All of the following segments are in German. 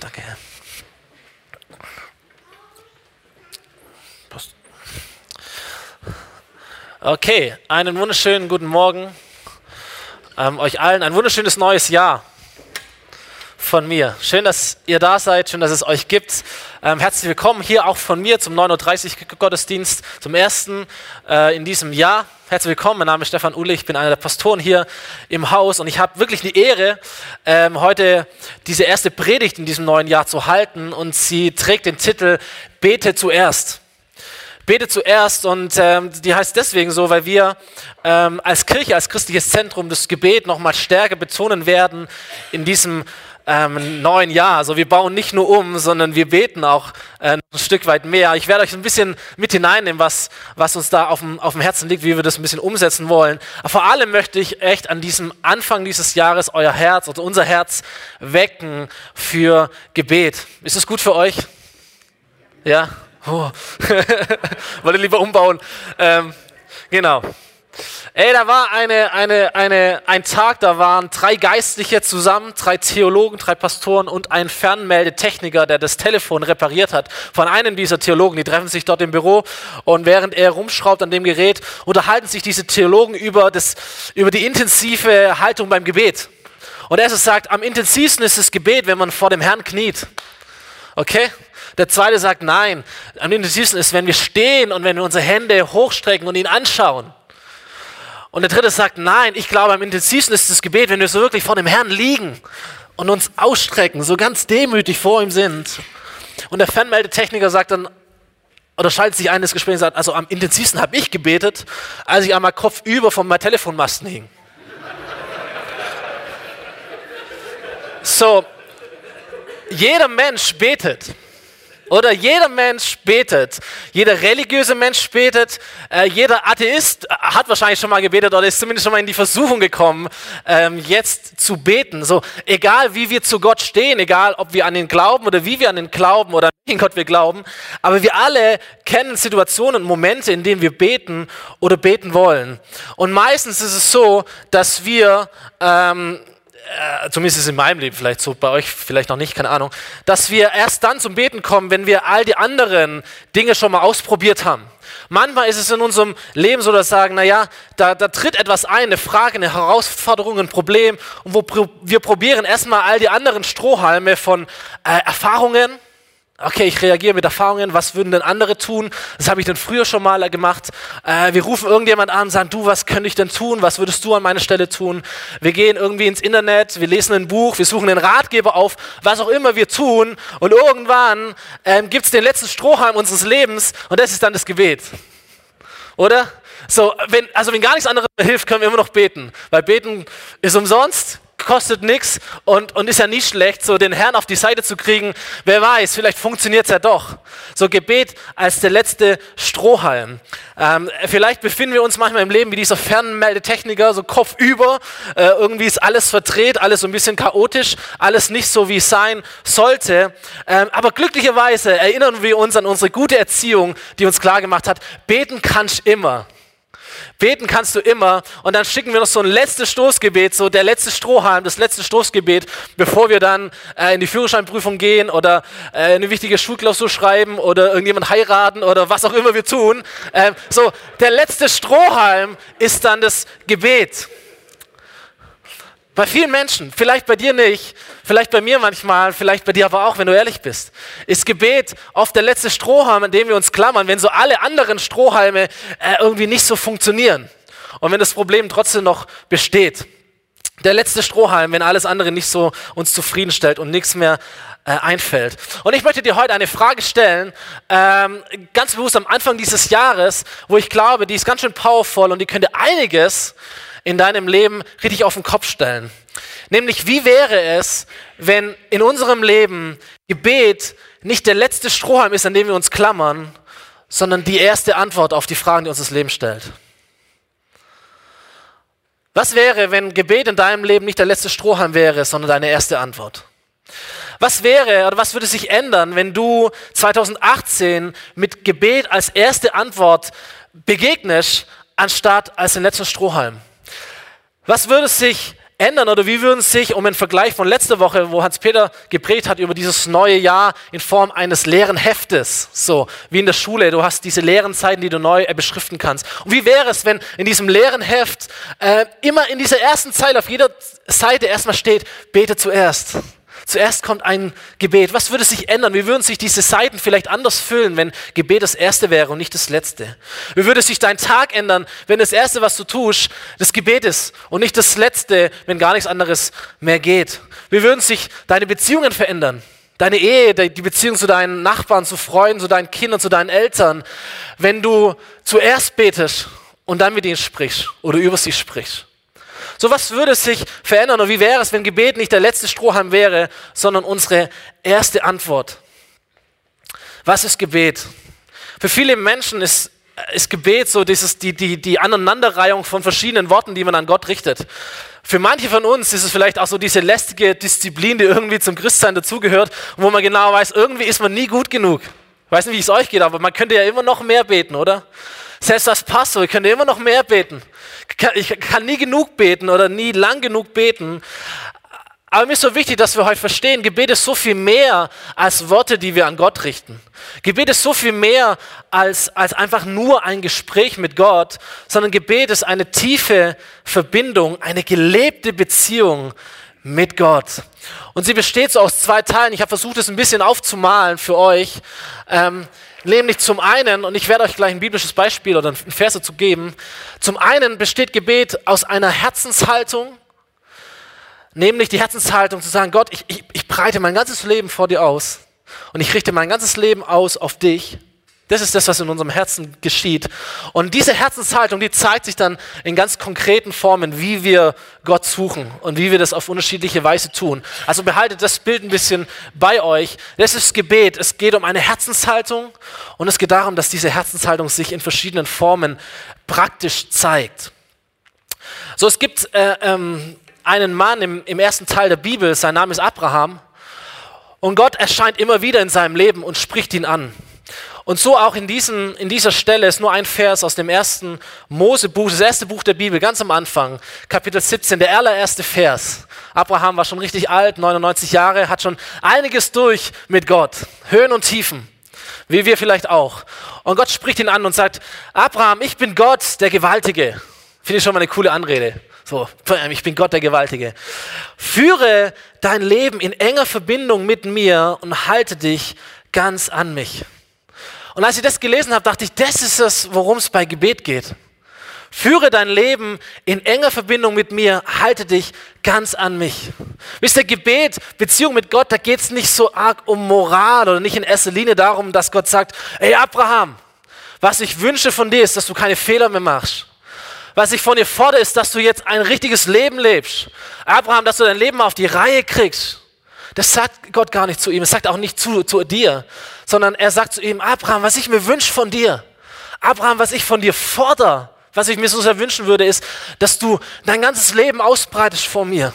Danke, Herr. Okay, einen wunderschönen guten Morgen ähm, euch allen. Ein wunderschönes neues Jahr von mir. Schön, dass ihr da seid, schön, dass es euch gibt. Ähm, herzlich willkommen hier auch von mir zum 9.30 Uhr Gottesdienst, zum ersten äh, in diesem Jahr. Herzlich willkommen, mein Name ist Stefan Uhle, ich bin einer der Pastoren hier im Haus und ich habe wirklich die Ehre, ähm, heute diese erste Predigt in diesem neuen Jahr zu halten und sie trägt den Titel Bete zuerst bete zuerst und ähm, die heißt deswegen so, weil wir ähm, als Kirche, als christliches Zentrum das Gebet nochmal stärker betonen werden in diesem ähm, neuen Jahr. Also wir bauen nicht nur um, sondern wir beten auch äh, ein Stück weit mehr. Ich werde euch ein bisschen mit hineinnehmen, was, was uns da auf dem, auf dem Herzen liegt, wie wir das ein bisschen umsetzen wollen. Aber vor allem möchte ich echt an diesem Anfang dieses Jahres euer Herz oder unser Herz wecken für Gebet. Ist es gut für euch? Ja? Oh. Wollte lieber umbauen. Ähm, genau. Ey, da war eine, eine, eine, ein Tag, da waren drei Geistliche zusammen, drei Theologen, drei Pastoren und ein Fernmeldetechniker, der das Telefon repariert hat. Von einem dieser Theologen, die treffen sich dort im Büro und während er rumschraubt an dem Gerät, unterhalten sich diese Theologen über, das, über die intensive Haltung beim Gebet. Und er sagt, am intensivsten ist das Gebet, wenn man vor dem Herrn kniet. Okay? Der zweite sagt, nein, am intensivsten ist, wenn wir stehen und wenn wir unsere Hände hochstrecken und ihn anschauen. Und der dritte sagt, nein, ich glaube, am intensivsten ist das Gebet, wenn wir so wirklich vor dem Herrn liegen und uns ausstrecken, so ganz demütig vor ihm sind. Und der Fernmeldetechniker sagt dann, oder schaltet sich ein ins Gespräch und sagt, also am intensivsten habe ich gebetet, als ich einmal kopfüber von meinem Telefonmasten hing. so, jeder Mensch betet. Oder jeder Mensch betet. Jeder religiöse Mensch betet. Äh, jeder Atheist hat wahrscheinlich schon mal gebetet oder ist zumindest schon mal in die Versuchung gekommen, ähm, jetzt zu beten. So, egal wie wir zu Gott stehen, egal ob wir an ihn glauben oder wie wir an ihn glauben oder in Gott wir glauben, aber wir alle kennen Situationen und Momente, in denen wir beten oder beten wollen. Und meistens ist es so, dass wir ähm, äh, zumindest ist es in meinem Leben vielleicht so, bei euch vielleicht noch nicht, keine Ahnung, dass wir erst dann zum Beten kommen, wenn wir all die anderen Dinge schon mal ausprobiert haben. Manchmal ist es in unserem Leben so, dass wir sagen, naja, da, da tritt etwas ein, eine Frage, eine Herausforderung, ein Problem und wo wir probieren erstmal all die anderen Strohhalme von äh, Erfahrungen, Okay, ich reagiere mit Erfahrungen, was würden denn andere tun? Das habe ich dann früher schon mal gemacht. Äh, wir rufen irgendjemand an, sagen, du, was könnte ich denn tun? Was würdest du an meiner Stelle tun? Wir gehen irgendwie ins Internet, wir lesen ein Buch, wir suchen einen Ratgeber auf, was auch immer wir tun. Und irgendwann ähm, gibt es den letzten Strohhalm unseres Lebens und das ist dann das Gebet. Oder? So, wenn, also wenn gar nichts anderes hilft, können wir immer noch beten. Weil beten ist umsonst, kostet nichts und, und ist ja nicht schlecht, so den Herrn auf die Seite zu kriegen. Wer weiß, vielleicht funktioniert es ja doch. So Gebet als der letzte Strohhalm. Ähm, vielleicht befinden wir uns manchmal im Leben wie dieser Fernmeldetechniker, so kopfüber. Äh, irgendwie ist alles verdreht, alles so ein bisschen chaotisch, alles nicht so, wie es sein sollte. Ähm, aber glücklicherweise erinnern wir uns an unsere gute Erziehung, die uns klar gemacht hat, beten kannst immer. Beten kannst du immer. Und dann schicken wir noch so ein letztes Stoßgebet, so der letzte Strohhalm, das letzte Stoßgebet, bevor wir dann äh, in die Führerscheinprüfung gehen oder äh, eine wichtige Schulklausur schreiben oder irgendjemand heiraten oder was auch immer wir tun. Ähm, so, der letzte Strohhalm ist dann das Gebet. Bei vielen Menschen, vielleicht bei dir nicht, vielleicht bei mir manchmal, vielleicht bei dir aber auch, wenn du ehrlich bist, ist Gebet oft der letzte Strohhalm, an dem wir uns klammern, wenn so alle anderen Strohhalme äh, irgendwie nicht so funktionieren und wenn das Problem trotzdem noch besteht. Der letzte Strohhalm, wenn alles andere nicht so uns zufriedenstellt und nichts mehr äh, einfällt. Und ich möchte dir heute eine Frage stellen, ähm, ganz bewusst am Anfang dieses Jahres, wo ich glaube, die ist ganz schön powerful und die könnte einiges in deinem Leben richtig auf den Kopf stellen. Nämlich, wie wäre es, wenn in unserem Leben Gebet nicht der letzte Strohhalm ist, an dem wir uns klammern, sondern die erste Antwort auf die Fragen, die uns das Leben stellt? Was wäre, wenn Gebet in deinem Leben nicht der letzte Strohhalm wäre, sondern deine erste Antwort? Was wäre oder was würde sich ändern, wenn du 2018 mit Gebet als erste Antwort begegnest, anstatt als den letzten Strohhalm? Was würde sich ändern oder wie würden sich, um einen Vergleich von letzter Woche, wo Hans-Peter geprägt hat über dieses neue Jahr in Form eines leeren Heftes, so wie in der Schule, du hast diese leeren Zeiten, die du neu äh, beschriften kannst. Und wie wäre es, wenn in diesem leeren Heft äh, immer in dieser ersten Zeile auf jeder Seite erstmal steht, bete zuerst. Zuerst kommt ein Gebet. Was würde sich ändern? Wie würden sich diese Seiten vielleicht anders füllen, wenn Gebet das erste wäre und nicht das letzte? Wie würde sich dein Tag ändern, wenn das erste, was du tust, das Gebet ist und nicht das letzte, wenn gar nichts anderes mehr geht? Wie würden sich deine Beziehungen verändern? Deine Ehe, die Beziehung zu deinen Nachbarn, zu Freunden, zu deinen Kindern, zu deinen Eltern, wenn du zuerst betest und dann mit ihnen sprichst oder über sie sprichst. So was würde sich verändern und wie wäre es, wenn Gebet nicht der letzte Strohhalm wäre, sondern unsere erste Antwort? Was ist Gebet? Für viele Menschen ist, ist Gebet so dieses, die, die, die Aneinanderreihung von verschiedenen Worten, die man an Gott richtet. Für manche von uns ist es vielleicht auch so diese lästige Disziplin, die irgendwie zum Christsein dazugehört wo man genau weiß, irgendwie ist man nie gut genug. Ich weiß nicht, wie es euch geht, aber man könnte ja immer noch mehr beten, oder? Selbst als Pastor, ich könnte immer noch mehr beten. Ich kann nie genug beten oder nie lang genug beten. Aber mir ist so wichtig, dass wir heute verstehen, Gebet ist so viel mehr als Worte, die wir an Gott richten. Gebet ist so viel mehr als, als einfach nur ein Gespräch mit Gott, sondern Gebet ist eine tiefe Verbindung, eine gelebte Beziehung mit Gott. Und sie besteht so aus zwei Teilen. Ich habe versucht, es ein bisschen aufzumalen für euch. Ähm, Nämlich zum einen, und ich werde euch gleich ein biblisches Beispiel oder einen Vers dazu geben, zum einen besteht Gebet aus einer Herzenshaltung, nämlich die Herzenshaltung zu sagen, Gott, ich, ich, ich breite mein ganzes Leben vor dir aus und ich richte mein ganzes Leben aus auf dich das ist das, was in unserem Herzen geschieht. Und diese Herzenshaltung, die zeigt sich dann in ganz konkreten Formen, wie wir Gott suchen und wie wir das auf unterschiedliche Weise tun. Also behaltet das Bild ein bisschen bei euch. Das ist Gebet. Es geht um eine Herzenshaltung und es geht darum, dass diese Herzenshaltung sich in verschiedenen Formen praktisch zeigt. So, es gibt äh, ähm, einen Mann im, im ersten Teil der Bibel, sein Name ist Abraham. Und Gott erscheint immer wieder in seinem Leben und spricht ihn an. Und so auch in, diesen, in dieser Stelle ist nur ein Vers aus dem ersten Mosebuch, das erste Buch der Bibel, ganz am Anfang, Kapitel 17, der allererste Vers. Abraham war schon richtig alt, 99 Jahre, hat schon einiges durch mit Gott, Höhen und Tiefen, wie wir vielleicht auch. Und Gott spricht ihn an und sagt, Abraham, ich bin Gott, der Gewaltige. Finde ich schon mal eine coole Anrede. So, ich bin Gott der Gewaltige. Führe dein Leben in enger Verbindung mit mir und halte dich ganz an mich. Und als ich das gelesen habe, dachte ich, das ist es, worum es bei Gebet geht. Führe dein Leben in enger Verbindung mit mir, halte dich ganz an mich. Wisst ihr, Gebet, Beziehung mit Gott, da geht es nicht so arg um Moral oder nicht in erster Linie darum, dass Gott sagt, ey Abraham, was ich wünsche von dir ist, dass du keine Fehler mehr machst. Was ich von dir fordere, ist, dass du jetzt ein richtiges Leben lebst. Abraham, dass du dein Leben auf die Reihe kriegst. Das sagt Gott gar nicht zu ihm, es sagt auch nicht zu, zu dir, sondern er sagt zu ihm, Abraham, was ich mir wünsche von dir, Abraham, was ich von dir fordere, was ich mir so sehr wünschen würde, ist, dass du dein ganzes Leben ausbreitest vor mir.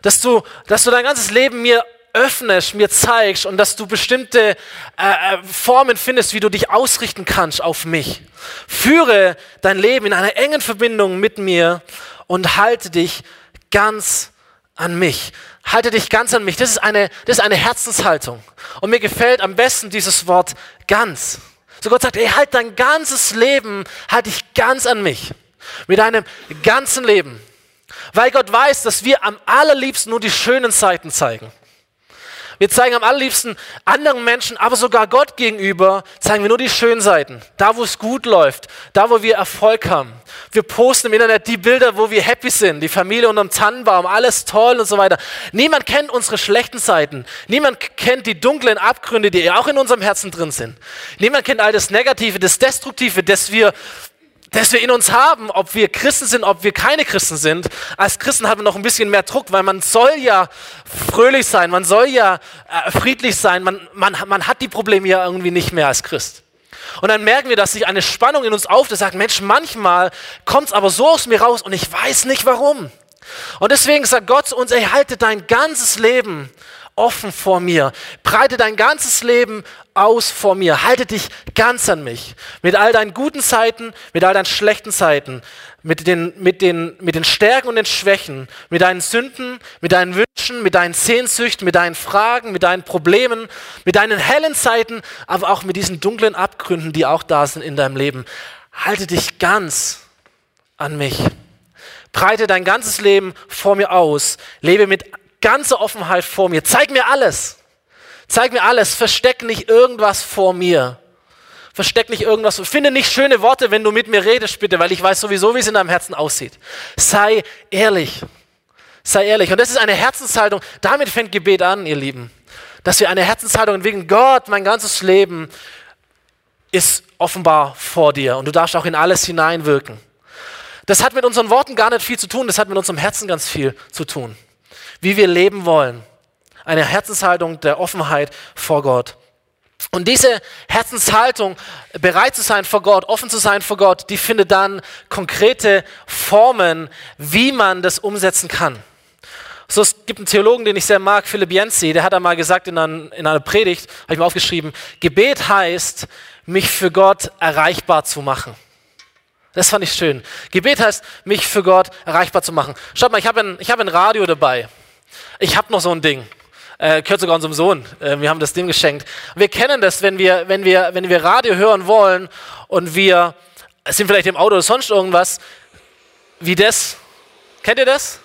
Dass du, dass du dein ganzes Leben mir öffnest, mir zeigst und dass du bestimmte äh, äh Formen findest, wie du dich ausrichten kannst auf mich. Führe dein Leben in einer engen Verbindung mit mir und halte dich ganz an mich. Halte dich ganz an mich. Das ist eine, das ist eine Herzenshaltung. Und mir gefällt am besten dieses Wort ganz. So Gott sagt, ey, halt dein ganzes Leben, halt dich ganz an mich. Mit deinem ganzen Leben. Weil Gott weiß, dass wir am allerliebsten nur die schönen Seiten zeigen. Wir zeigen am allerliebsten anderen Menschen, aber sogar Gott gegenüber, zeigen wir nur die schönen Seiten. Da, wo es gut läuft, da, wo wir Erfolg haben. Wir posten im Internet die Bilder, wo wir happy sind, die Familie unterm Tannenbaum, alles toll und so weiter. Niemand kennt unsere schlechten Seiten. Niemand kennt die dunklen Abgründe, die auch in unserem Herzen drin sind. Niemand kennt all das Negative, das Destruktive, das wir das wir in uns haben, ob wir Christen sind, ob wir keine Christen sind. Als Christen haben wir noch ein bisschen mehr Druck, weil man soll ja fröhlich sein, man soll ja äh, friedlich sein, man, man, man hat die Probleme ja irgendwie nicht mehr als Christ. Und dann merken wir, dass sich eine Spannung in uns auftritt, sagt, Mensch, manchmal kommt es aber so aus mir raus und ich weiß nicht warum. Und deswegen sagt Gott zu uns, ey, halte dein ganzes Leben offen vor mir. Breite dein ganzes Leben aus vor mir. Halte dich ganz an mich. Mit all deinen guten Seiten, mit all deinen schlechten Seiten, mit den, mit den, mit den Stärken und den Schwächen, mit deinen Sünden, mit deinen Wünschen, mit deinen Sehnsüchten, mit deinen Fragen, mit deinen Problemen, mit deinen hellen Seiten, aber auch mit diesen dunklen Abgründen, die auch da sind in deinem Leben. Halte dich ganz an mich. Breite dein ganzes Leben vor mir aus. Lebe mit ganzer Offenheit vor mir. Zeig mir alles. Zeig mir alles. Versteck nicht irgendwas vor mir. Versteck nicht irgendwas. Finde nicht schöne Worte, wenn du mit mir redest, bitte, weil ich weiß sowieso, wie es in deinem Herzen aussieht. Sei ehrlich. Sei ehrlich. Und das ist eine Herzenshaltung. Damit fängt Gebet an, ihr Lieben. Dass wir eine Herzenshaltung entwickeln. Gott, mein ganzes Leben ist offenbar vor dir und du darfst auch in alles hineinwirken. Das hat mit unseren Worten gar nicht viel zu tun, das hat mit unserem Herzen ganz viel zu tun. Wie wir leben wollen. Eine Herzenshaltung der Offenheit vor Gott. Und diese Herzenshaltung, bereit zu sein vor Gott, offen zu sein vor Gott, die findet dann konkrete Formen, wie man das umsetzen kann. So, es gibt einen Theologen, den ich sehr mag, Philipp Jensi, der hat einmal gesagt in, einer, in einer Predigt, habe ich mir aufgeschrieben, Gebet heißt, mich für Gott erreichbar zu machen. Das fand ich schön. Gebet heißt, mich für Gott erreichbar zu machen. Schaut mal, ich habe ein, hab ein Radio dabei. Ich habe noch so ein Ding. Äh, gehört sogar unserem Sohn. Äh, wir haben das dem geschenkt. Wir kennen das, wenn wir, wenn, wir, wenn wir Radio hören wollen und wir sind vielleicht im Auto oder sonst irgendwas, wie das. Kennt ihr das?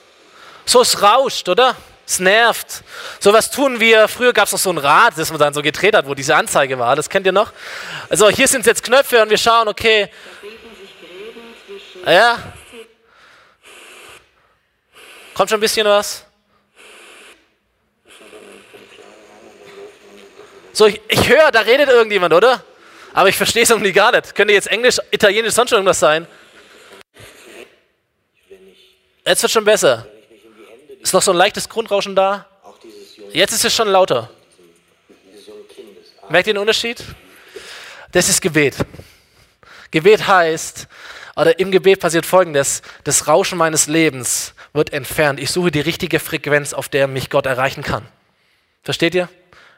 So, es rauscht, oder? Es nervt. So was tun wir. Früher gab es noch so ein Rad, das man dann so gedreht hat, wo diese Anzeige war. Das kennt ihr noch? Also hier sind jetzt Knöpfe und wir schauen, okay, ja? Kommt schon ein bisschen was? So, ich, ich höre, da redet irgendjemand, oder? Aber ich verstehe es irgendwie gar nicht. Könnte jetzt Englisch, Italienisch, sonst schon irgendwas sein? Jetzt wird schon besser. Ist noch so ein leichtes Grundrauschen da? Jetzt ist es schon lauter. Merkt ihr den Unterschied? Das ist Gebet. Gebet heißt, oder im Gebet passiert Folgendes. Das Rauschen meines Lebens wird entfernt. Ich suche die richtige Frequenz, auf der mich Gott erreichen kann. Versteht ihr?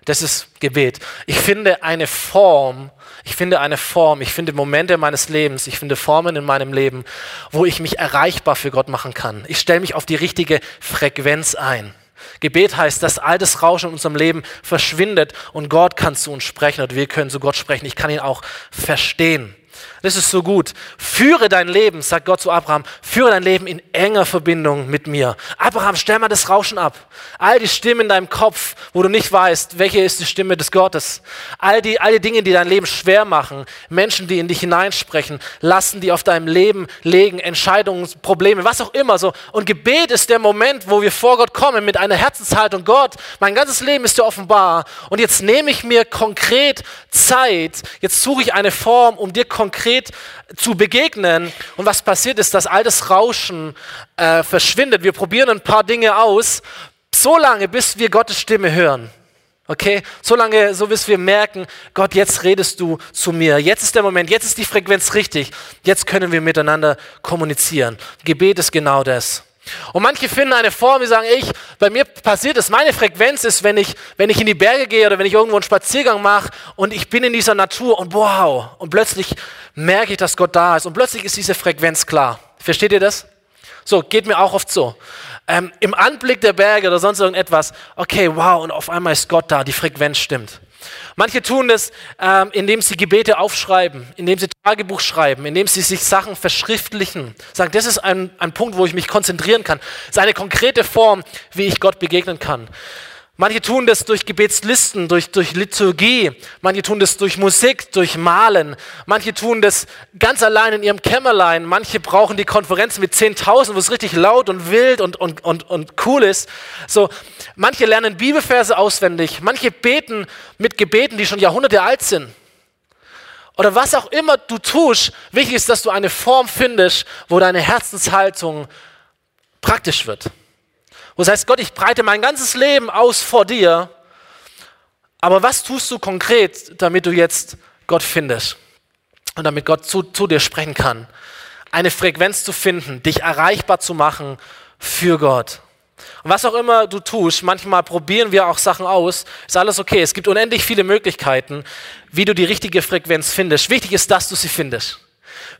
Das ist Gebet. Ich finde eine Form, ich finde eine Form, ich finde Momente meines Lebens, ich finde Formen in meinem Leben, wo ich mich erreichbar für Gott machen kann. Ich stelle mich auf die richtige Frequenz ein. Gebet heißt, dass all das Rauschen in unserem Leben verschwindet und Gott kann zu uns sprechen und wir können zu Gott sprechen. Ich kann ihn auch verstehen. Das ist so gut. Führe dein Leben, sagt Gott zu Abraham, führe dein Leben in enger Verbindung mit mir. Abraham, stell mal das Rauschen ab. All die Stimmen in deinem Kopf, wo du nicht weißt, welche ist die Stimme des Gottes. All die, all die Dinge, die dein Leben schwer machen, Menschen, die in dich hineinsprechen, lassen die auf deinem Leben legen, Entscheidungen, Probleme, was auch immer so. Und Gebet ist der Moment, wo wir vor Gott kommen mit einer Herzenshaltung. Gott, mein ganzes Leben ist dir offenbar. Und jetzt nehme ich mir konkret Zeit. Jetzt suche ich eine Form, um dir konkret konkret zu begegnen. Und was passiert ist, dass all das Rauschen äh, verschwindet. Wir probieren ein paar Dinge aus, so lange, bis wir Gottes Stimme hören. Okay, so lange, so bis wir merken, Gott, jetzt redest du zu mir. Jetzt ist der Moment, jetzt ist die Frequenz richtig. Jetzt können wir miteinander kommunizieren. Gebet ist genau das. Und manche finden eine Form, die sagen, ich, bei mir passiert es, meine Frequenz ist, wenn ich, wenn ich in die Berge gehe oder wenn ich irgendwo einen Spaziergang mache und ich bin in dieser Natur und wow, und plötzlich merke ich, dass Gott da ist und plötzlich ist diese Frequenz klar. Versteht ihr das? So, geht mir auch oft so. Ähm, Im Anblick der Berge oder sonst irgendetwas, okay, wow, und auf einmal ist Gott da, die Frequenz stimmt. Manche tun das, ähm, indem sie Gebete aufschreiben, indem sie Tagebuch schreiben, indem sie sich Sachen verschriftlichen. Sagen, das ist ein, ein Punkt, wo ich mich konzentrieren kann. Das ist eine konkrete Form, wie ich Gott begegnen kann. Manche tun das durch Gebetslisten, durch, durch Liturgie. Manche tun das durch Musik, durch Malen. Manche tun das ganz allein in ihrem Kämmerlein. Manche brauchen die Konferenz mit 10.000, wo es richtig laut und wild und, und, und, und cool ist. So, manche lernen Bibelverse auswendig. Manche beten mit Gebeten, die schon Jahrhunderte alt sind. Oder was auch immer du tust, wichtig ist, dass du eine Form findest, wo deine Herzenshaltung praktisch wird. Wo es heißt, Gott, ich breite mein ganzes Leben aus vor dir, aber was tust du konkret, damit du jetzt Gott findest und damit Gott zu, zu dir sprechen kann? Eine Frequenz zu finden, dich erreichbar zu machen für Gott. Und was auch immer du tust, manchmal probieren wir auch Sachen aus, ist alles okay. Es gibt unendlich viele Möglichkeiten, wie du die richtige Frequenz findest. Wichtig ist, dass du sie findest.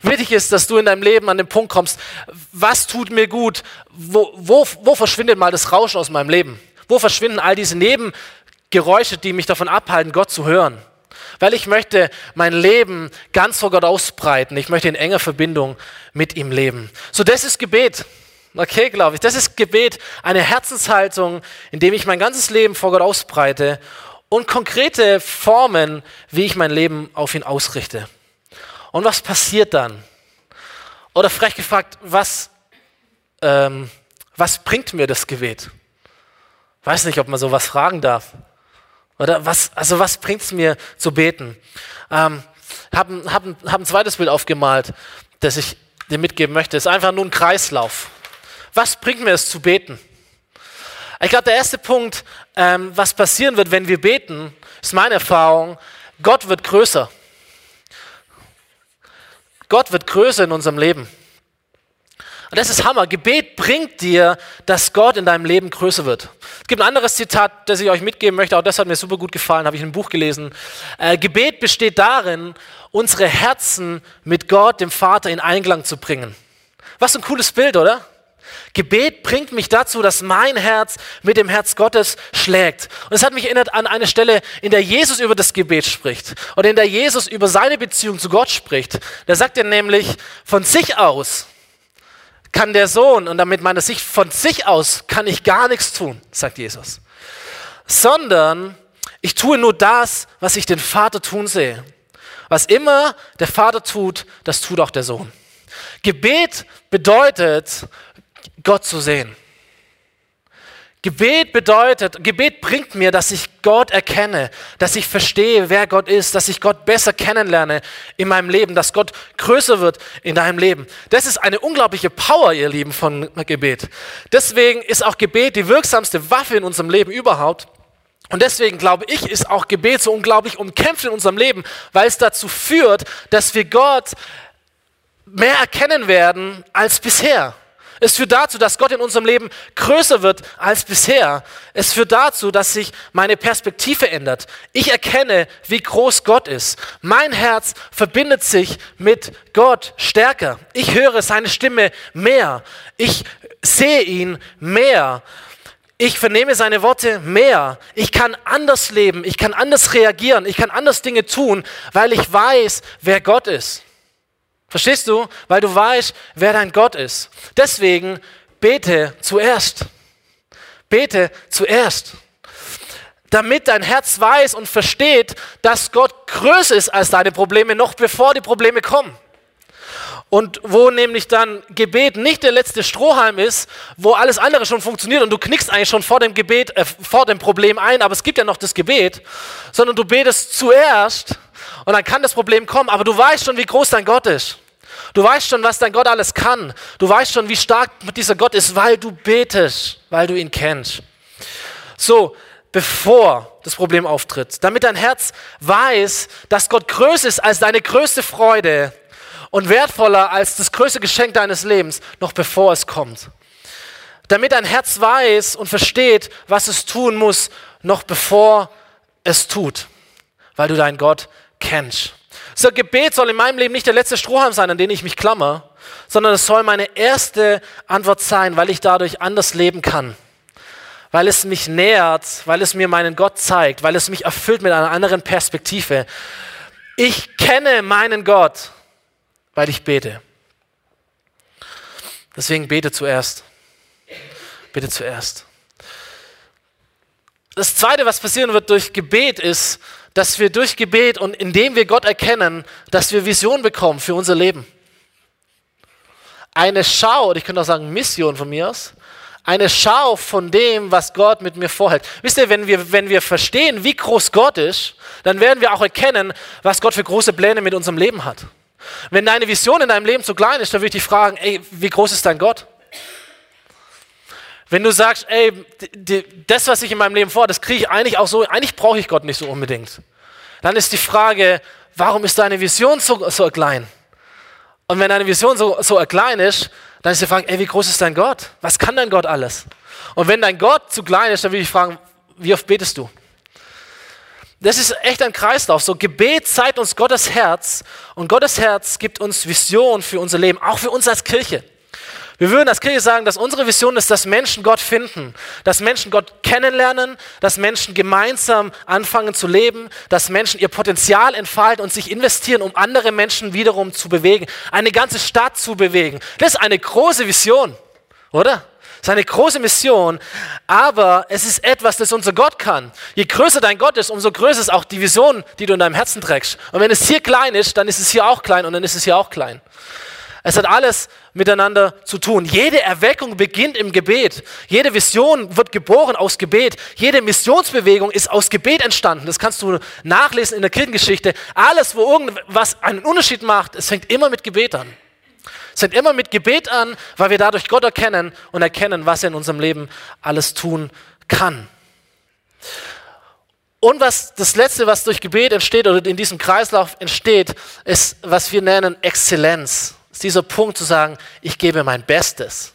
Wichtig ist, dass du in deinem Leben an den Punkt kommst, was tut mir gut, wo, wo, wo verschwindet mal das Rauschen aus meinem Leben? Wo verschwinden all diese Nebengeräusche, die mich davon abhalten, Gott zu hören? Weil ich möchte mein Leben ganz vor Gott ausbreiten. Ich möchte in enger Verbindung mit ihm leben. So, das ist Gebet. Okay, glaube ich. Das ist Gebet, eine Herzenshaltung, in dem ich mein ganzes Leben vor Gott ausbreite und konkrete Formen, wie ich mein Leben auf ihn ausrichte. Und was passiert dann? Oder frech gefragt, was, ähm, was bringt mir das Gebet? Weiß nicht, ob man sowas fragen darf. Oder was, also was bringt es mir zu beten? Ähm, habe hab, hab ein zweites Bild aufgemalt, das ich dir mitgeben möchte. Es ist einfach nur ein Kreislauf. Was bringt mir es zu beten? Ich glaube, der erste Punkt, ähm, was passieren wird, wenn wir beten, ist meine Erfahrung, Gott wird größer. Gott wird größer in unserem Leben. Und das ist Hammer. Gebet bringt dir, dass Gott in deinem Leben größer wird. Es gibt ein anderes Zitat, das ich euch mitgeben möchte. Auch das hat mir super gut gefallen, habe ich in einem Buch gelesen. Äh, Gebet besteht darin, unsere Herzen mit Gott, dem Vater, in Einklang zu bringen. Was ein cooles Bild, oder? Gebet bringt mich dazu, dass mein Herz mit dem Herz Gottes schlägt. Und es hat mich erinnert an eine Stelle, in der Jesus über das Gebet spricht oder in der Jesus über seine Beziehung zu Gott spricht. Da sagt er nämlich, von sich aus kann der Sohn, und damit meint er sich, von sich aus kann ich gar nichts tun, sagt Jesus, sondern ich tue nur das, was ich den Vater tun sehe. Was immer der Vater tut, das tut auch der Sohn. Gebet bedeutet, Gott zu sehen. Gebet bedeutet, Gebet bringt mir, dass ich Gott erkenne, dass ich verstehe, wer Gott ist, dass ich Gott besser kennenlerne in meinem Leben, dass Gott größer wird in deinem Leben. Das ist eine unglaubliche Power, ihr Lieben, von Gebet. Deswegen ist auch Gebet die wirksamste Waffe in unserem Leben überhaupt. Und deswegen glaube ich, ist auch Gebet so unglaublich umkämpft in unserem Leben, weil es dazu führt, dass wir Gott mehr erkennen werden als bisher. Es führt dazu, dass Gott in unserem Leben größer wird als bisher. Es führt dazu, dass sich meine Perspektive ändert. Ich erkenne, wie groß Gott ist. Mein Herz verbindet sich mit Gott stärker. Ich höre seine Stimme mehr. Ich sehe ihn mehr. Ich vernehme seine Worte mehr. Ich kann anders leben. Ich kann anders reagieren. Ich kann anders Dinge tun, weil ich weiß, wer Gott ist. Verstehst du? Weil du weißt, wer dein Gott ist. Deswegen bete zuerst. Bete zuerst. Damit dein Herz weiß und versteht, dass Gott größer ist als deine Probleme, noch bevor die Probleme kommen. Und wo nämlich dann Gebet nicht der letzte Strohhalm ist, wo alles andere schon funktioniert und du knickst eigentlich schon vor dem Gebet, äh, vor dem Problem ein, aber es gibt ja noch das Gebet, sondern du betest zuerst und dann kann das Problem kommen, aber du weißt schon, wie groß dein Gott ist. Du weißt schon, was dein Gott alles kann. Du weißt schon, wie stark dieser Gott ist, weil du betest, weil du ihn kennst. So, bevor das Problem auftritt, damit dein Herz weiß, dass Gott größer ist als deine größte Freude und wertvoller als das größte Geschenk deines Lebens, noch bevor es kommt. Damit dein Herz weiß und versteht, was es tun muss, noch bevor es tut, weil du deinen Gott kennst. So Gebet soll in meinem Leben nicht der letzte Strohhalm sein, an den ich mich klammer, sondern es soll meine erste Antwort sein, weil ich dadurch anders leben kann. Weil es mich nährt, weil es mir meinen Gott zeigt, weil es mich erfüllt mit einer anderen Perspektive. Ich kenne meinen Gott, weil ich bete. Deswegen bete zuerst. Bitte zuerst. Das Zweite, was passieren wird durch Gebet, ist, dass wir durch Gebet und indem wir Gott erkennen, dass wir Vision bekommen für unser Leben. Eine Schau, oder ich könnte auch sagen Mission von mir aus, eine Schau von dem, was Gott mit mir vorhält. Wisst ihr, wenn wir, wenn wir verstehen, wie groß Gott ist, dann werden wir auch erkennen, was Gott für große Pläne mit unserem Leben hat. Wenn deine Vision in deinem Leben zu klein ist, dann würde ich dich fragen, ey, wie groß ist dein Gott? Wenn du sagst, ey, das, was ich in meinem Leben vor, das kriege ich eigentlich auch so, eigentlich brauche ich Gott nicht so unbedingt. Dann ist die Frage, warum ist deine Vision so, so klein? Und wenn deine Vision so, so klein ist, dann ist die Frage, ey, wie groß ist dein Gott? Was kann dein Gott alles? Und wenn dein Gott zu klein ist, dann will ich fragen, wie oft betest du? Das ist echt ein Kreislauf. So Gebet zeigt uns Gottes Herz und Gottes Herz gibt uns Vision für unser Leben, auch für uns als Kirche. Wir würden als Kirche sagen, dass unsere Vision ist, dass Menschen Gott finden, dass Menschen Gott kennenlernen, dass Menschen gemeinsam anfangen zu leben, dass Menschen ihr Potenzial entfalten und sich investieren, um andere Menschen wiederum zu bewegen, eine ganze Stadt zu bewegen. Das ist eine große Vision, oder? Das ist eine große Mission, aber es ist etwas, das unser Gott kann. Je größer dein Gott ist, umso größer ist auch die Vision, die du in deinem Herzen trägst. Und wenn es hier klein ist, dann ist es hier auch klein und dann ist es hier auch klein. Es hat alles miteinander zu tun. Jede Erweckung beginnt im Gebet. Jede Vision wird geboren aus Gebet. Jede Missionsbewegung ist aus Gebet entstanden. Das kannst du nachlesen in der Kirchengeschichte. Alles, wo irgendwas einen Unterschied macht, es fängt immer mit Gebet an. Es fängt immer mit Gebet an, weil wir dadurch Gott erkennen und erkennen, was er in unserem Leben alles tun kann. Und was das Letzte, was durch Gebet entsteht oder in diesem Kreislauf entsteht, ist, was wir nennen Exzellenz dieser Punkt zu sagen, ich gebe mein Bestes.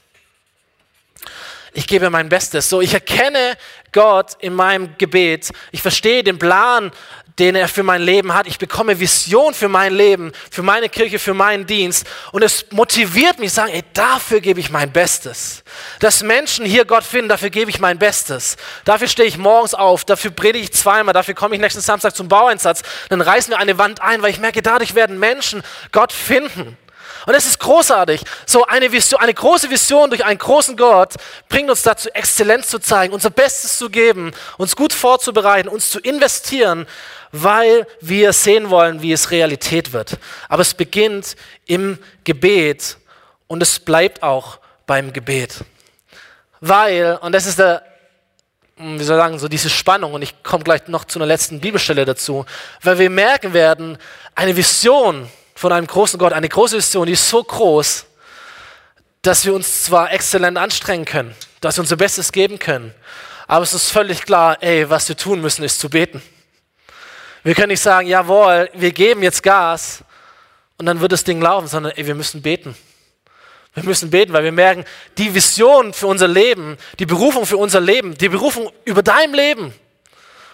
Ich gebe mein Bestes. So, ich erkenne Gott in meinem Gebet. Ich verstehe den Plan, den er für mein Leben hat. Ich bekomme Vision für mein Leben, für meine Kirche, für meinen Dienst. Und es motiviert mich, sagen, ey, dafür gebe ich mein Bestes. Dass Menschen hier Gott finden, dafür gebe ich mein Bestes. Dafür stehe ich morgens auf, dafür predige ich zweimal, dafür komme ich nächsten Samstag zum Baueinsatz. Dann reißen wir eine Wand ein, weil ich merke, dadurch werden Menschen Gott finden. Und es ist großartig. So eine Vision, eine große Vision durch einen großen Gott bringt uns dazu, Exzellenz zu zeigen, unser Bestes zu geben, uns gut vorzubereiten, uns zu investieren, weil wir sehen wollen, wie es Realität wird. Aber es beginnt im Gebet und es bleibt auch beim Gebet. Weil, und das ist der, wie soll ich sagen, so diese Spannung, und ich komme gleich noch zu einer letzten Bibelstelle dazu, weil wir merken werden, eine Vision von einem großen Gott, eine große Vision, die ist so groß, dass wir uns zwar exzellent anstrengen können, dass wir unser Bestes geben können, aber es ist völlig klar, ey, was wir tun müssen, ist zu beten. Wir können nicht sagen, jawohl, wir geben jetzt Gas und dann wird das Ding laufen, sondern ey, wir müssen beten. Wir müssen beten, weil wir merken, die Vision für unser Leben, die Berufung für unser Leben, die Berufung über dein Leben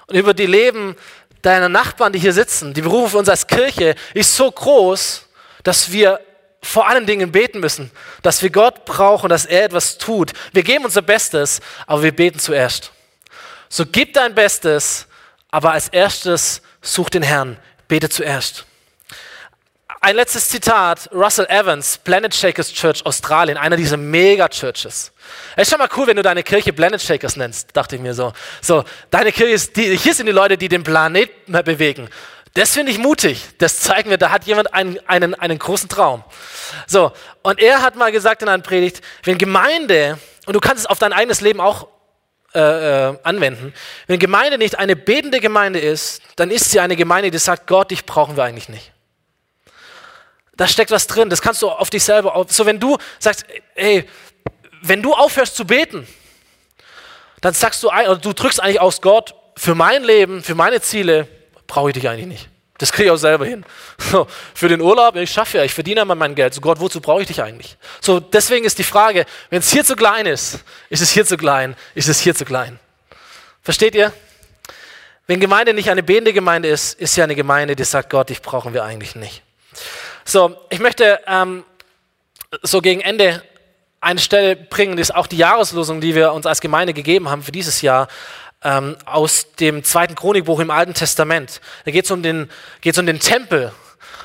und über die Leben deiner Nachbarn, die hier sitzen, die Berufung für uns als Kirche ist so groß, dass wir vor allen Dingen beten müssen, dass wir Gott brauchen, dass er etwas tut. Wir geben unser Bestes, aber wir beten zuerst. So gib dein Bestes, aber als erstes such den Herrn, bete zuerst. Ein letztes Zitat, Russell Evans, Planet Shakers Church Australien, einer dieser Mega-Churches. Es ist schon mal cool, wenn du deine Kirche Planet Shakers nennst, dachte ich mir so. So, deine Kirche ist, die, hier sind die Leute, die den Planeten bewegen. Das finde ich mutig. Das zeigt mir, da hat jemand einen, einen, einen großen Traum. So, und er hat mal gesagt in einer Predigt, wenn Gemeinde, und du kannst es auf dein eigenes Leben auch äh, äh, anwenden, wenn Gemeinde nicht eine betende Gemeinde ist, dann ist sie eine Gemeinde, die sagt, Gott, dich brauchen wir eigentlich nicht. Da steckt was drin, das kannst du auf dich selber auf. So, wenn du sagst, ey, wenn du aufhörst zu beten, dann sagst du, oder du drückst eigentlich aus Gott, für mein Leben, für meine Ziele brauche ich dich eigentlich nicht. Das kriege ich auch selber hin. So, für den Urlaub, ich schaffe ja, ich verdiene ja mal mein Geld. So Gott, wozu brauche ich dich eigentlich? So, deswegen ist die Frage, wenn es hier zu klein ist, ist es hier zu klein, ist es hier zu klein. Versteht ihr? Wenn Gemeinde nicht eine betende Gemeinde ist, ist sie eine Gemeinde, die sagt, Gott, dich brauchen wir eigentlich nicht. So, ich möchte ähm, so gegen Ende eine Stelle bringen, das ist auch die Jahreslosung, die wir uns als Gemeinde gegeben haben für dieses Jahr, ähm, aus dem zweiten Chronikbuch im Alten Testament. Da geht es um den, um den Tempel,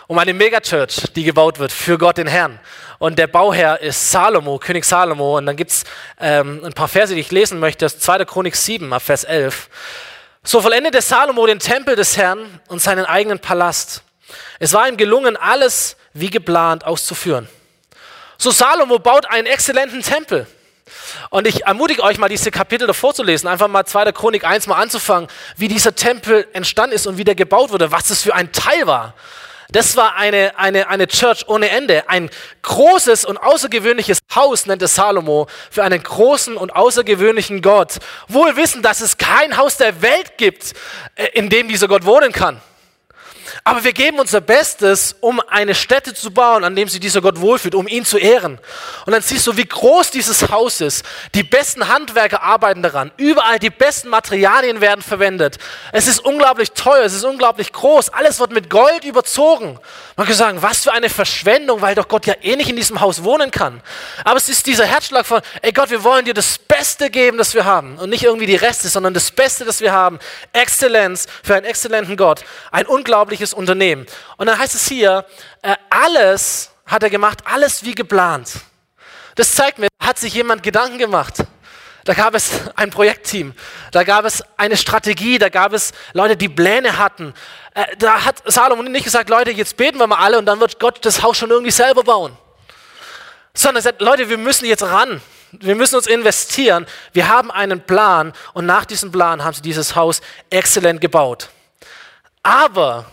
um eine Megachurch, die gebaut wird für Gott den Herrn. Und der Bauherr ist Salomo, König Salomo. Und dann gibt es ähm, ein paar Verse, die ich lesen möchte, das 2. Chronik 7, Vers 11. So vollendete Salomo den Tempel des Herrn und seinen eigenen Palast. Es war ihm gelungen, alles wie geplant auszuführen. So Salomo baut einen exzellenten Tempel. Und ich ermutige euch mal, diese Kapitel davor zu lesen, einfach mal 2. Chronik 1 mal anzufangen, wie dieser Tempel entstanden ist und wie der gebaut wurde, was das für ein Teil war. Das war eine, eine, eine Church ohne Ende. Ein großes und außergewöhnliches Haus nannte Salomo für einen großen und außergewöhnlichen Gott. Wohl wissen, dass es kein Haus der Welt gibt, äh, in dem dieser Gott wohnen kann. Aber wir geben unser Bestes, um eine Stätte zu bauen, an dem sich dieser Gott wohlfühlt, um ihn zu ehren. Und dann siehst du, wie groß dieses Haus ist. Die besten Handwerker arbeiten daran. Überall die besten Materialien werden verwendet. Es ist unglaublich teuer, es ist unglaublich groß. Alles wird mit Gold überzogen. Man kann sagen, was für eine Verschwendung, weil doch Gott ja eh nicht in diesem Haus wohnen kann. Aber es ist dieser Herzschlag von, ey Gott, wir wollen dir das Beste geben, das wir haben. Und nicht irgendwie die Reste, sondern das Beste, das wir haben. Exzellenz für einen exzellenten Gott. Ein unglaubliches Unternehmen. Und dann heißt es hier, äh, alles hat er gemacht, alles wie geplant. Das zeigt mir, hat sich jemand Gedanken gemacht. Da gab es ein Projektteam, da gab es eine Strategie, da gab es Leute, die Pläne hatten. Äh, da hat Salomon nicht gesagt, Leute, jetzt beten wir mal alle und dann wird Gott das Haus schon irgendwie selber bauen. Sondern er sagt, Leute, wir müssen jetzt ran. Wir müssen uns investieren. Wir haben einen Plan und nach diesem Plan haben sie dieses Haus exzellent gebaut. Aber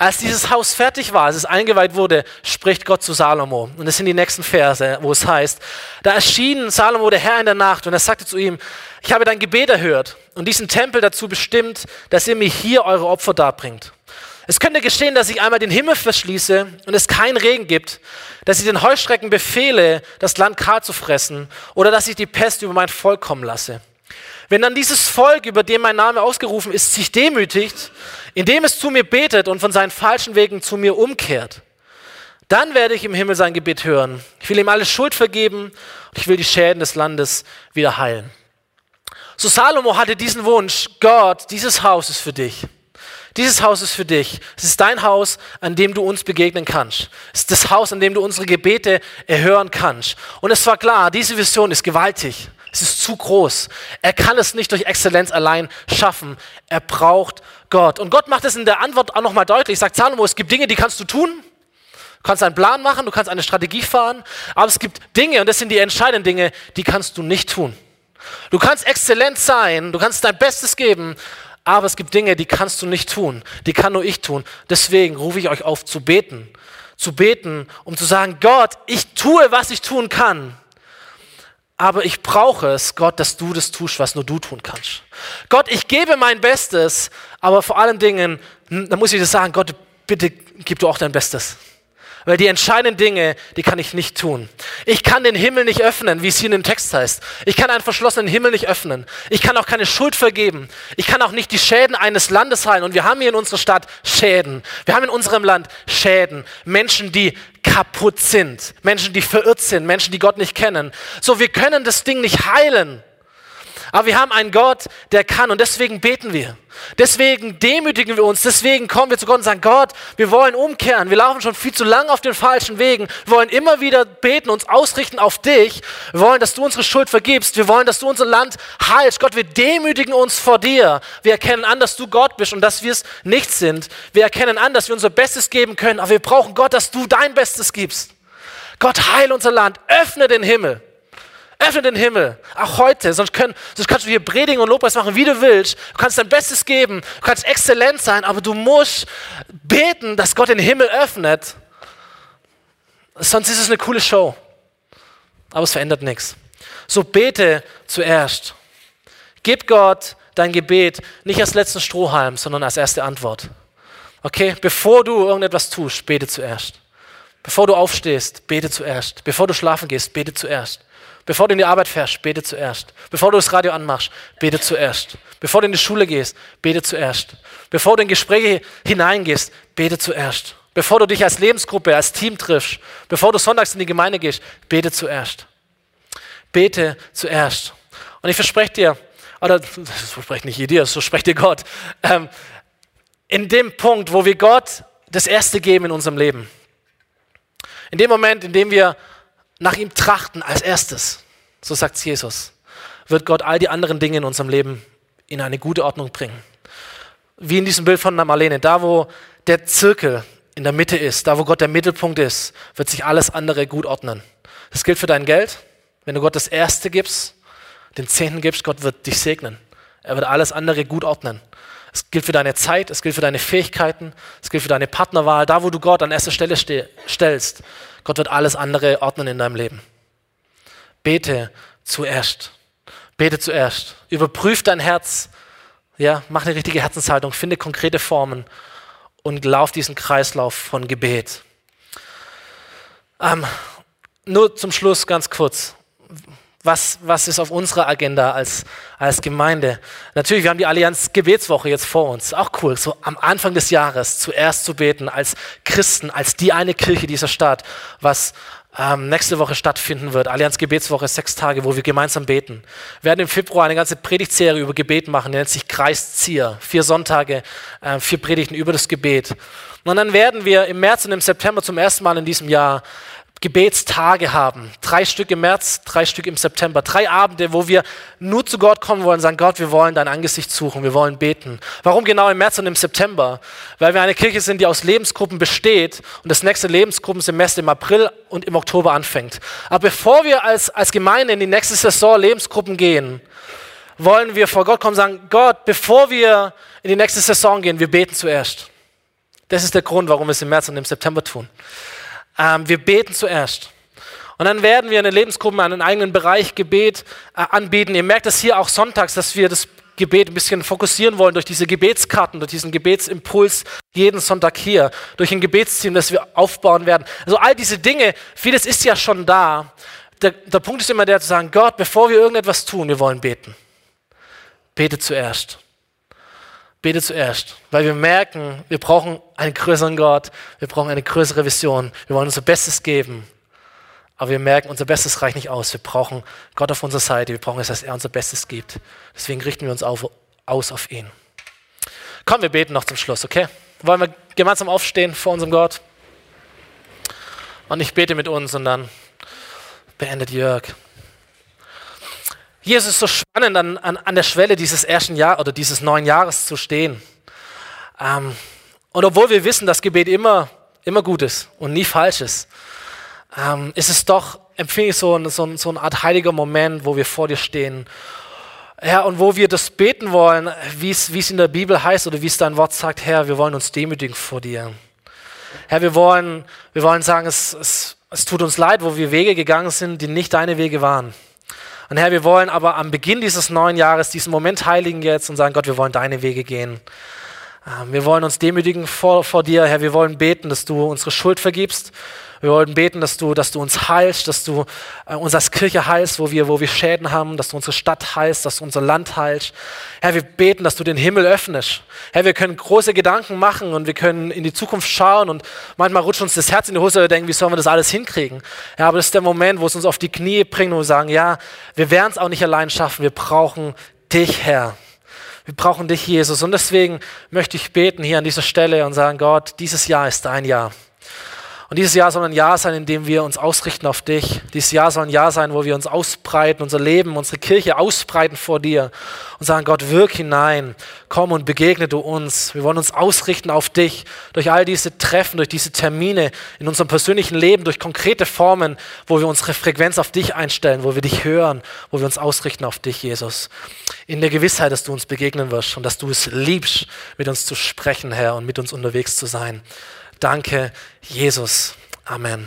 als dieses Haus fertig war, als es eingeweiht wurde, spricht Gott zu Salomo. Und das sind die nächsten Verse, wo es heißt, da erschien Salomo der Herr in der Nacht und er sagte zu ihm, ich habe dein Gebet erhört und diesen Tempel dazu bestimmt, dass ihr mir hier eure Opfer darbringt. Es könnte geschehen, dass ich einmal den Himmel verschließe und es keinen Regen gibt, dass ich den Heuschrecken befehle, das Land kahl zu fressen oder dass ich die Pest über mein Volk kommen lasse. Wenn dann dieses Volk, über dem mein Name ausgerufen ist, sich demütigt, indem es zu mir betet und von seinen falschen Wegen zu mir umkehrt, dann werde ich im Himmel sein Gebet hören. Ich will ihm alle Schuld vergeben und ich will die Schäden des Landes wieder heilen. So Salomo hatte diesen Wunsch, Gott, dieses Haus ist für dich. Dieses Haus ist für dich. Es ist dein Haus, an dem du uns begegnen kannst. Es ist das Haus, an dem du unsere Gebete erhören kannst. Und es war klar, diese Vision ist gewaltig. Es ist zu groß. Er kann es nicht durch Exzellenz allein schaffen. Er braucht Gott. Und Gott macht es in der Antwort auch nochmal deutlich. Sagt Salomo, es gibt Dinge, die kannst du tun. Du kannst einen Plan machen, du kannst eine Strategie fahren. Aber es gibt Dinge, und das sind die entscheidenden Dinge, die kannst du nicht tun. Du kannst exzellent sein, du kannst dein Bestes geben, aber es gibt Dinge, die kannst du nicht tun. Die kann nur ich tun. Deswegen rufe ich euch auf zu beten. Zu beten, um zu sagen, Gott, ich tue, was ich tun kann aber ich brauche es, Gott, dass du das tust, was nur du tun kannst. Gott, ich gebe mein Bestes, aber vor allen Dingen, da muss ich das sagen, Gott, bitte gib du auch dein Bestes. Weil die entscheidenden Dinge, die kann ich nicht tun. Ich kann den Himmel nicht öffnen, wie es hier in dem Text heißt. Ich kann einen verschlossenen Himmel nicht öffnen. Ich kann auch keine Schuld vergeben. Ich kann auch nicht die Schäden eines Landes heilen. Und wir haben hier in unserer Stadt Schäden. Wir haben in unserem Land Schäden. Menschen, die kaputt sind. Menschen, die verirrt sind. Menschen, die Gott nicht kennen. So, wir können das Ding nicht heilen. Aber wir haben einen Gott, der kann und deswegen beten wir. Deswegen demütigen wir uns, deswegen kommen wir zu Gott und sagen, Gott, wir wollen umkehren, wir laufen schon viel zu lange auf den falschen Wegen, wir wollen immer wieder beten, uns ausrichten auf dich, wir wollen, dass du unsere Schuld vergibst, wir wollen, dass du unser Land heilst. Gott, wir demütigen uns vor dir. Wir erkennen an, dass du Gott bist und dass wir es nicht sind. Wir erkennen an, dass wir unser Bestes geben können, aber wir brauchen Gott, dass du dein Bestes gibst. Gott, heil unser Land, öffne den Himmel. Öffne den Himmel, auch heute. Sonst, können, sonst kannst du hier predigen und Lobpreis machen, wie du willst. Du kannst dein Bestes geben, du kannst exzellent sein, aber du musst beten, dass Gott den Himmel öffnet. Sonst ist es eine coole Show. Aber es verändert nichts. So bete zuerst. Gib Gott dein Gebet nicht als letzten Strohhalm, sondern als erste Antwort. Okay? Bevor du irgendetwas tust, bete zuerst. Bevor du aufstehst, bete zuerst. Bevor du schlafen gehst, bete zuerst. Bevor du in die Arbeit fährst, bete zuerst. Bevor du das Radio anmachst, bete zuerst. Bevor du in die Schule gehst, bete zuerst. Bevor du in Gespräche hineingehst, bete zuerst. Bevor du dich als Lebensgruppe, als Team triffst, bevor du sonntags in die Gemeinde gehst, bete zuerst. Bete zuerst. Und ich verspreche dir, oder das verspreche nicht dir, so spricht dir Gott, ähm, in dem Punkt, wo wir Gott das Erste geben in unserem Leben, in dem Moment, in dem wir nach ihm trachten als erstes, so sagt Jesus, wird Gott all die anderen Dinge in unserem Leben in eine gute Ordnung bringen. Wie in diesem Bild von Marlene, da wo der Zirkel in der Mitte ist, da wo Gott der Mittelpunkt ist, wird sich alles andere gut ordnen. Das gilt für dein Geld. Wenn du Gott das Erste gibst, den Zehnten gibst, Gott wird dich segnen. Er wird alles andere gut ordnen. Es gilt für deine Zeit, es gilt für deine Fähigkeiten, es gilt für deine Partnerwahl. Da, wo du Gott an erster Stelle stellst, Gott wird alles andere ordnen in deinem Leben. Bete zuerst. Bete zuerst. Überprüf dein Herz. Ja, mach eine richtige Herzenshaltung, finde konkrete Formen und lauf diesen Kreislauf von Gebet. Ähm, nur zum Schluss ganz kurz. Was, was ist auf unserer Agenda als, als Gemeinde? Natürlich, wir haben die Allianz Gebetswoche jetzt vor uns. Auch cool, so am Anfang des Jahres zuerst zu beten als Christen, als die eine Kirche dieser Stadt, was ähm, nächste Woche stattfinden wird. Allianz Gebetswoche, sechs Tage, wo wir gemeinsam beten. Wir werden im Februar eine ganze Predigtserie über Gebet machen, die nennt sich Kreiszieher. Vier Sonntage, äh, vier Predigten über das Gebet. Und dann werden wir im März und im September zum ersten Mal in diesem Jahr Gebetstage haben. Drei Stück im März, drei Stück im September. Drei Abende, wo wir nur zu Gott kommen wollen, sagen, Gott, wir wollen dein Angesicht suchen, wir wollen beten. Warum genau im März und im September? Weil wir eine Kirche sind, die aus Lebensgruppen besteht und das nächste Lebensgruppensemester im April und im Oktober anfängt. Aber bevor wir als, als Gemeinde in die nächste Saison Lebensgruppen gehen, wollen wir vor Gott kommen und sagen, Gott, bevor wir in die nächste Saison gehen, wir beten zuerst. Das ist der Grund, warum wir es im März und im September tun. Ähm, wir beten zuerst. Und dann werden wir in den Lebensgruppen einen eigenen Bereich Gebet äh, anbieten. Ihr merkt es hier auch sonntags, dass wir das Gebet ein bisschen fokussieren wollen durch diese Gebetskarten, durch diesen Gebetsimpuls jeden Sonntag hier, durch ein Gebetsteam, das wir aufbauen werden. Also all diese Dinge, vieles ist ja schon da. Der, der Punkt ist immer der zu sagen, Gott, bevor wir irgendetwas tun, wir wollen beten. Bete zuerst. Bete zuerst, weil wir merken, wir brauchen einen größeren Gott, wir brauchen eine größere Vision, wir wollen unser Bestes geben, aber wir merken, unser Bestes reicht nicht aus. Wir brauchen Gott auf unserer Seite, wir brauchen es, dass er unser Bestes gibt. Deswegen richten wir uns auf, aus auf ihn. Komm, wir beten noch zum Schluss, okay? Wollen wir gemeinsam aufstehen vor unserem Gott? Und ich bete mit uns und dann beendet Jörg. Hier ist es so spannend, an, an, an der Schwelle dieses ersten Jahr oder dieses neuen Jahres zu stehen. Ähm, und obwohl wir wissen, dass Gebet immer, immer gut ist und nie falsch ist, ähm, ist es doch, empfinde ich so, so, so eine Art heiliger Moment, wo wir vor dir stehen. Ja, und wo wir das beten wollen, wie es in der Bibel heißt oder wie es dein Wort sagt, Herr, wir wollen uns demütigen vor dir. Herr, wir wollen, wir wollen sagen, es, es, es tut uns leid, wo wir Wege gegangen sind, die nicht deine Wege waren. Und Herr, wir wollen aber am Beginn dieses neuen Jahres diesen Moment heiligen jetzt und sagen, Gott, wir wollen deine Wege gehen. Ähm, wir wollen uns demütigen vor, vor dir, Herr. Wir wollen beten, dass du unsere Schuld vergibst. Wir wollen beten, dass du, dass du uns heilst, dass du äh, uns als Kirche heilst, wo wir, wo wir Schäden haben, dass du unsere Stadt heilst, dass du unser Land heilst. Herr, wir beten, dass du den Himmel öffnest. Herr, wir können große Gedanken machen und wir können in die Zukunft schauen und manchmal rutscht uns das Herz in die Hose und wir denken, wie sollen wir das alles hinkriegen? Ja, aber das ist der Moment, wo es uns auf die Knie bringt und wir sagen, ja, wir werden es auch nicht allein schaffen. Wir brauchen dich, Herr. Wir brauchen dich, Jesus. Und deswegen möchte ich beten hier an dieser Stelle und sagen, Gott, dieses Jahr ist dein Jahr. Und dieses Jahr soll ein Jahr sein, in dem wir uns ausrichten auf dich. Dieses Jahr soll ein Jahr sein, wo wir uns ausbreiten, unser Leben, unsere Kirche ausbreiten vor dir und sagen, Gott, wirk hinein, komm und begegne du uns. Wir wollen uns ausrichten auf dich durch all diese Treffen, durch diese Termine in unserem persönlichen Leben, durch konkrete Formen, wo wir unsere Frequenz auf dich einstellen, wo wir dich hören, wo wir uns ausrichten auf dich, Jesus. In der Gewissheit, dass du uns begegnen wirst und dass du es liebst, mit uns zu sprechen, Herr, und mit uns unterwegs zu sein. Danke, Jesus. Amen.